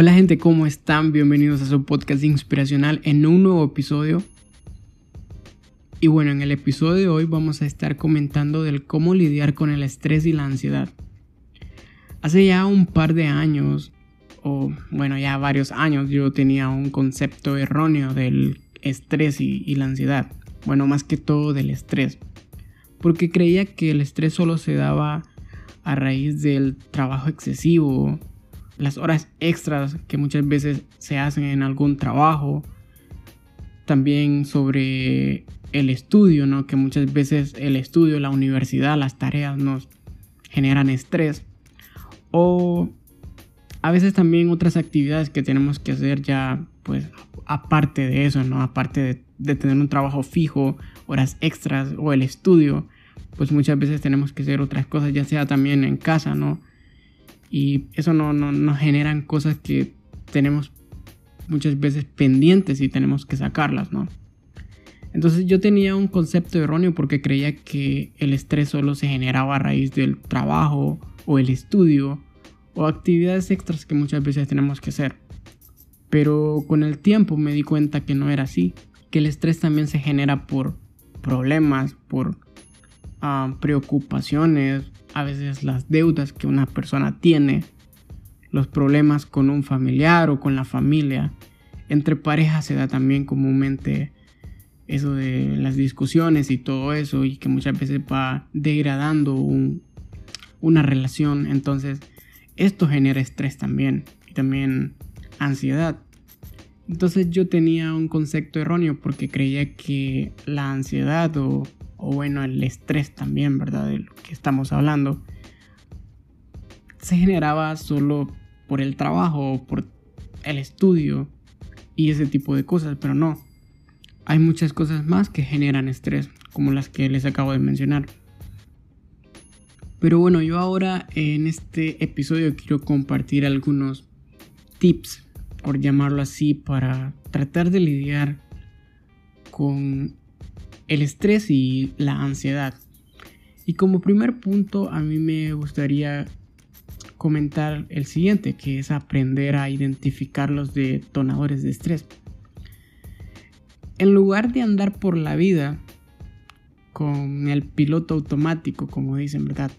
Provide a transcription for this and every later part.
Hola gente, ¿cómo están? Bienvenidos a su podcast inspiracional en un nuevo episodio. Y bueno, en el episodio de hoy vamos a estar comentando del cómo lidiar con el estrés y la ansiedad. Hace ya un par de años, o bueno, ya varios años, yo tenía un concepto erróneo del estrés y, y la ansiedad. Bueno, más que todo del estrés. Porque creía que el estrés solo se daba a raíz del trabajo excesivo las horas extras que muchas veces se hacen en algún trabajo, también sobre el estudio, ¿no? que muchas veces el estudio, la universidad, las tareas nos generan estrés, o a veces también otras actividades que tenemos que hacer ya, pues aparte de eso, ¿no? aparte de, tener un trabajo fijo, horas extras o el estudio, pues muchas veces tenemos que hacer otras cosas, ya sea también en casa, ¿no? Y eso no, no, nos generan cosas que tenemos muchas veces pendientes y tenemos que sacarlas, ¿no? Entonces yo tenía un concepto erróneo porque creía que el estrés solo se generaba a raíz del trabajo o el estudio o actividades extras que muchas veces tenemos que hacer. Pero con el tiempo me di cuenta que no era así, que el estrés también se genera por problemas, por ah, preocupaciones, a veces las deudas que una persona tiene, los problemas con un familiar o con la familia. Entre parejas se da también comúnmente eso de las discusiones y todo eso y que muchas veces va degradando una relación. Entonces esto genera estrés también y también ansiedad. Entonces yo tenía un concepto erróneo porque creía que la ansiedad o o bueno, el estrés también, ¿verdad? De lo que estamos hablando, se generaba solo por el trabajo, por el estudio y ese tipo de cosas, pero no. Hay muchas cosas más que generan estrés, como las que les acabo de mencionar. Pero bueno, yo ahora en este episodio quiero compartir algunos tips, por llamarlo así, para tratar de lidiar con el estrés y la ansiedad. Y como primer punto a mí me gustaría comentar el siguiente, que es aprender a identificar los detonadores de estrés. En lugar de andar por la vida con el piloto automático, como dicen, ¿verdad?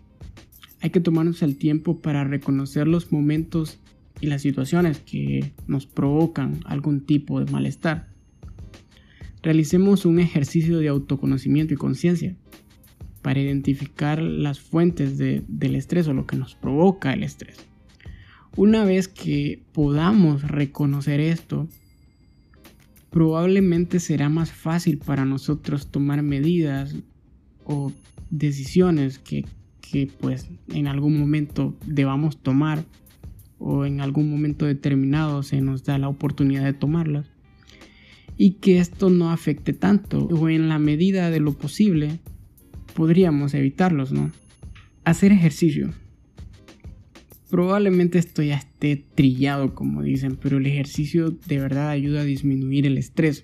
Hay que tomarnos el tiempo para reconocer los momentos y las situaciones que nos provocan algún tipo de malestar realicemos un ejercicio de autoconocimiento y conciencia para identificar las fuentes del estrés o lo que nos provoca el estrés. Una vez que podamos reconocer esto, probablemente será más fácil para nosotros tomar medidas o decisiones que, que pues en algún momento debamos tomar o en algún momento determinado se nos da la oportunidad de tomarlas y que esto no afecte tanto o en la medida de lo posible podríamos evitarlos, ¿no? Hacer ejercicio. Probablemente esto ya esté trillado como dicen, pero el ejercicio de verdad ayuda a disminuir el estrés,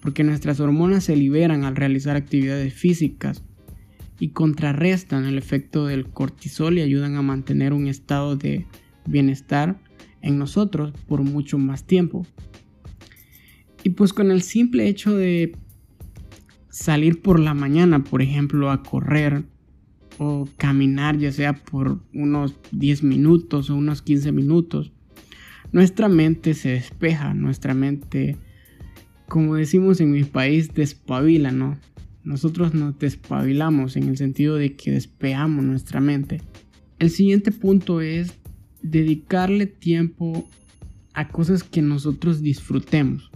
porque nuestras hormonas se liberan al realizar actividades físicas y contrarrestan el efecto del cortisol y ayudan a mantener un estado de bienestar en nosotros por mucho más tiempo. Y pues con el simple hecho de salir por la mañana, por ejemplo, a correr o caminar, ya sea por unos 10 minutos o unos 15 minutos, nuestra mente se despeja, nuestra mente, como decimos en mi país, despabila, ¿no? Nosotros nos despabilamos en el sentido de que despejamos nuestra mente. El siguiente punto es dedicarle tiempo a cosas que nosotros disfrutemos.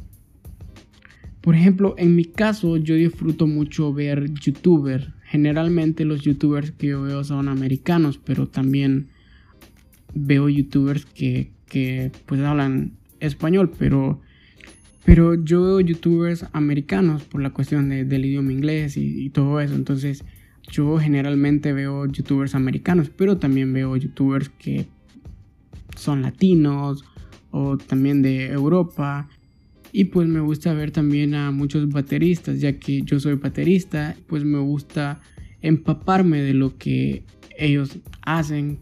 Por ejemplo, en mi caso yo disfruto mucho ver youtubers. Generalmente los youtubers que yo veo son americanos, pero también veo youtubers que, pues hablan español, pero, pero yo veo youtubers americanos por la cuestión del idioma inglés y todo eso. Entonces yo generalmente veo youtubers americanos, pero también veo youtubers que son latinos o también de Europa y pues me gusta ver también a muchos bateristas, ya que yo soy baterista, pues me gusta empaparme de lo que ellos hacen,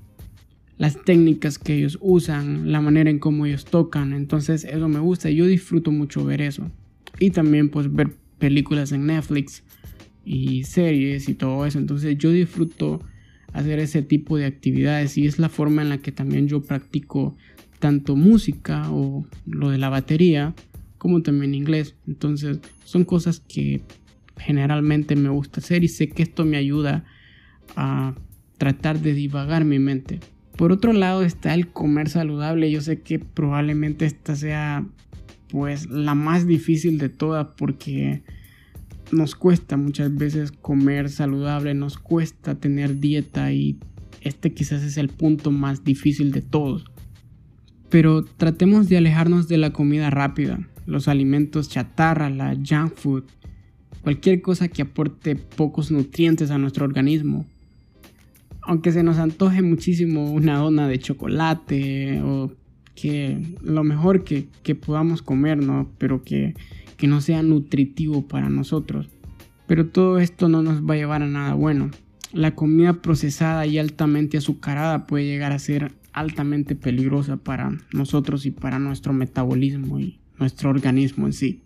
las técnicas que ellos usan, la manera en cómo ellos tocan. Entonces eso me gusta. Yo disfruto mucho ver eso. Y también pues ver películas en Netflix y series y todo eso. Entonces yo disfruto hacer ese tipo de actividades y es la forma en la que también yo practico tanto música o lo de la batería como también inglés. Entonces son cosas que generalmente me gusta hacer y sé que esto me ayuda a tratar de divagar mi mente. Por otro lado está el comer saludable. Yo sé que probablemente esta sea pues la más difícil de todas porque nos cuesta muchas veces comer saludable, nos cuesta tener dieta y este quizás es el punto más difícil de todos. Pero tratemos de alejarnos de la comida rápida, los alimentos chatarra, la junk food, cualquier cosa que aporte pocos nutrientes a nuestro organismo. Aunque se nos antoje muchísimo una dona de chocolate o que lo mejor que, podamos comer, ¿no? Pero que, que no sea nutritivo para nosotros. Pero todo esto no nos va a llevar a nada bueno. La comida procesada y altamente azucarada puede llegar a ser altamente peligrosa para nosotros y para nuestro metabolismo y nuestro organismo en sí.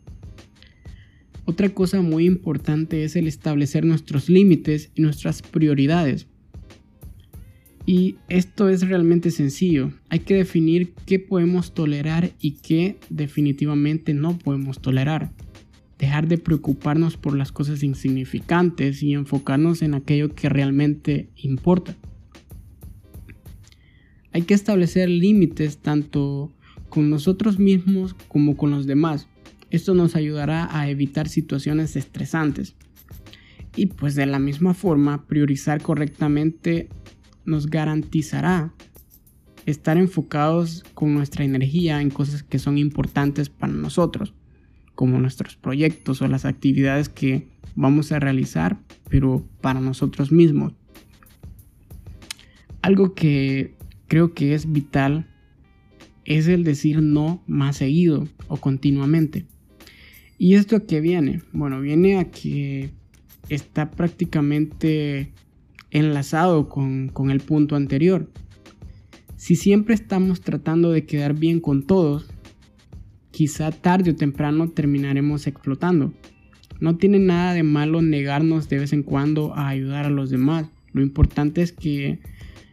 Otra cosa muy importante es el establecer nuestros límites y nuestras prioridades. Y esto es realmente sencillo. Hay que definir qué podemos tolerar y qué definitivamente no podemos tolerar. Dejar de preocuparnos por las cosas insignificantes y enfocarnos en aquello que realmente importa. Hay que establecer límites tanto con nosotros mismos como con los demás. Esto nos ayudará a evitar situaciones estresantes. Y pues de la misma forma, priorizar correctamente nos garantizará estar enfocados con nuestra energía en cosas que son importantes para nosotros, como nuestros proyectos o las actividades que vamos a realizar, pero para nosotros mismos. Algo que creo que es vital es el decir no más seguido o continuamente. ¿Y esto a qué viene? Bueno, viene a que está prácticamente enlazado con, el punto anterior. Si siempre estamos tratando de quedar bien con todos, quizá tarde o temprano terminaremos explotando. No tiene nada de malo negarnos de vez en cuando a ayudar a los demás. Lo importante es que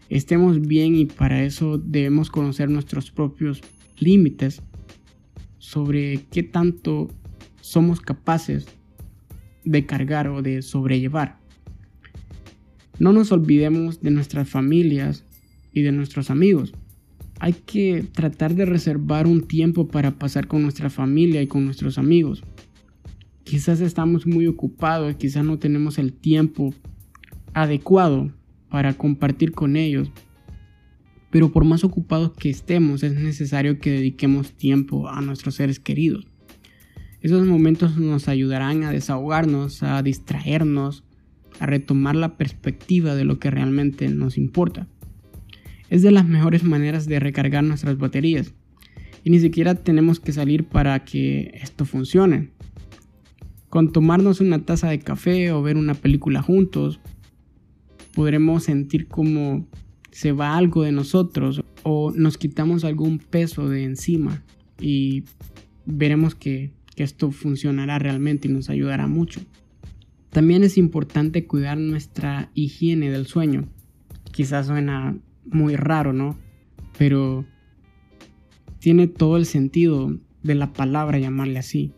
estemos bien y para eso debemos conocer nuestros propios límites sobre qué tanto somos capaces de cargar o de sobrellevar. No nos olvidemos de nuestras familias y de nuestros amigos. Hay que tratar de reservar un tiempo para pasar con nuestra familia y con nuestros amigos. Quizás estamos muy ocupados, quizás no tenemos el tiempo adecuado para compartir con ellos. Pero por más ocupados que estemos, es necesario que dediquemos tiempo a nuestros seres queridos. Esos momentos nos ayudarán a desahogarnos, a distraernos, a retomar la perspectiva de lo que realmente nos importa. Es de las mejores maneras de recargar nuestras baterías. Y ni siquiera tenemos que salir para que esto funcione. Con tomarnos una taza de café o ver una película juntos, podremos sentir como se va algo de nosotros o nos quitamos algún peso de encima y veremos que, que esto funcionará realmente y nos ayudará mucho. También es importante cuidar nuestra higiene del sueño. Quizás suena muy raro, ¿no? Pero tiene todo el sentido de la palabra llamarle así.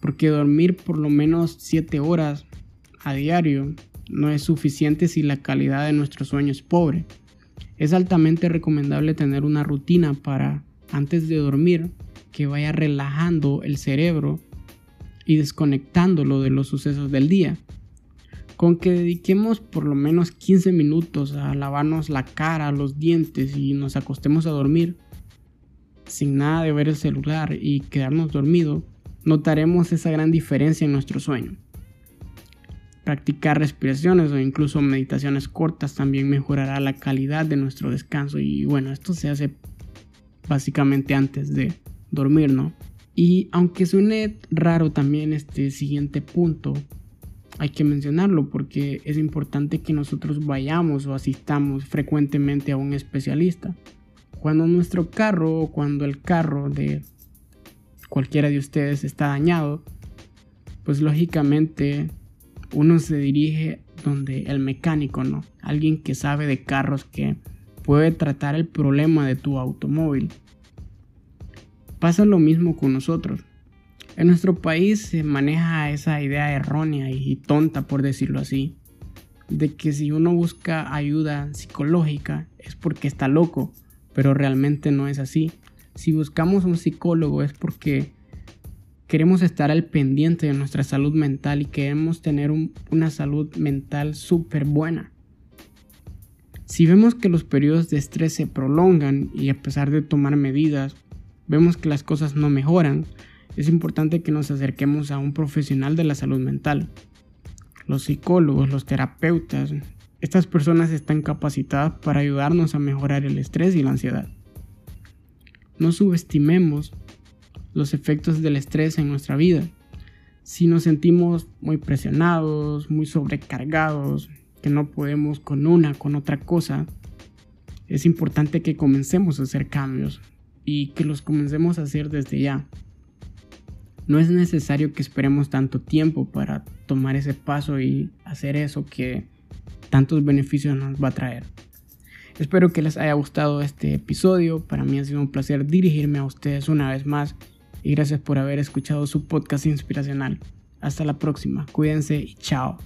Porque dormir por lo menos 7 horas a diario no es suficiente si la calidad de nuestro sueño es pobre. Es altamente recomendable tener una rutina para, antes de dormir, que vaya relajando el cerebro y desconectándolo de los sucesos del día. Con que dediquemos por lo menos 15 minutos a lavarnos la cara, los dientes y nos acostemos a dormir, sin nada de ver el celular y quedarnos dormidos, notaremos esa gran diferencia en nuestro sueño. Practicar respiraciones o incluso meditaciones cortas también mejorará la calidad de nuestro descanso y bueno, esto se hace básicamente antes de dormir, ¿no? Y aunque suene raro también este siguiente punto, hay que mencionarlo porque es importante que nosotros vayamos o asistamos frecuentemente a un especialista. Cuando nuestro carro o cuando el carro de cualquiera de ustedes está dañado, pues lógicamente uno se dirige donde el mecánico, ¿no? Alguien que sabe de carros que puede tratar el problema de tu automóvil. Pasa lo mismo con nosotros. En nuestro país se maneja esa idea errónea y tonta, por decirlo así, de que si uno busca ayuda psicológica es porque está loco, pero realmente no es así. Si buscamos un psicólogo es porque queremos estar al pendiente de nuestra salud mental y queremos tener una salud mental súper buena. Si vemos que los periodos de estrés se prolongan y a pesar de tomar medidas, vemos que las cosas no mejoran, es importante que nos acerquemos a un profesional de la salud mental. Los psicólogos, los terapeutas, estas personas están capacitadas para ayudarnos a mejorar el estrés y la ansiedad. No subestimemos los efectos del estrés en nuestra vida. Si nos sentimos muy presionados, muy sobrecargados, que no podemos con una, con otra cosa, es importante que comencemos a hacer cambios y que los comencemos a hacer desde ya. No es necesario que esperemos tanto tiempo para tomar ese paso y hacer eso que tantos beneficios nos va a traer. Espero que les haya gustado este episodio. Para mí ha sido un placer dirigirme a ustedes una vez más y gracias por haber escuchado su podcast inspiracional. Hasta la próxima. Cuídense y chao.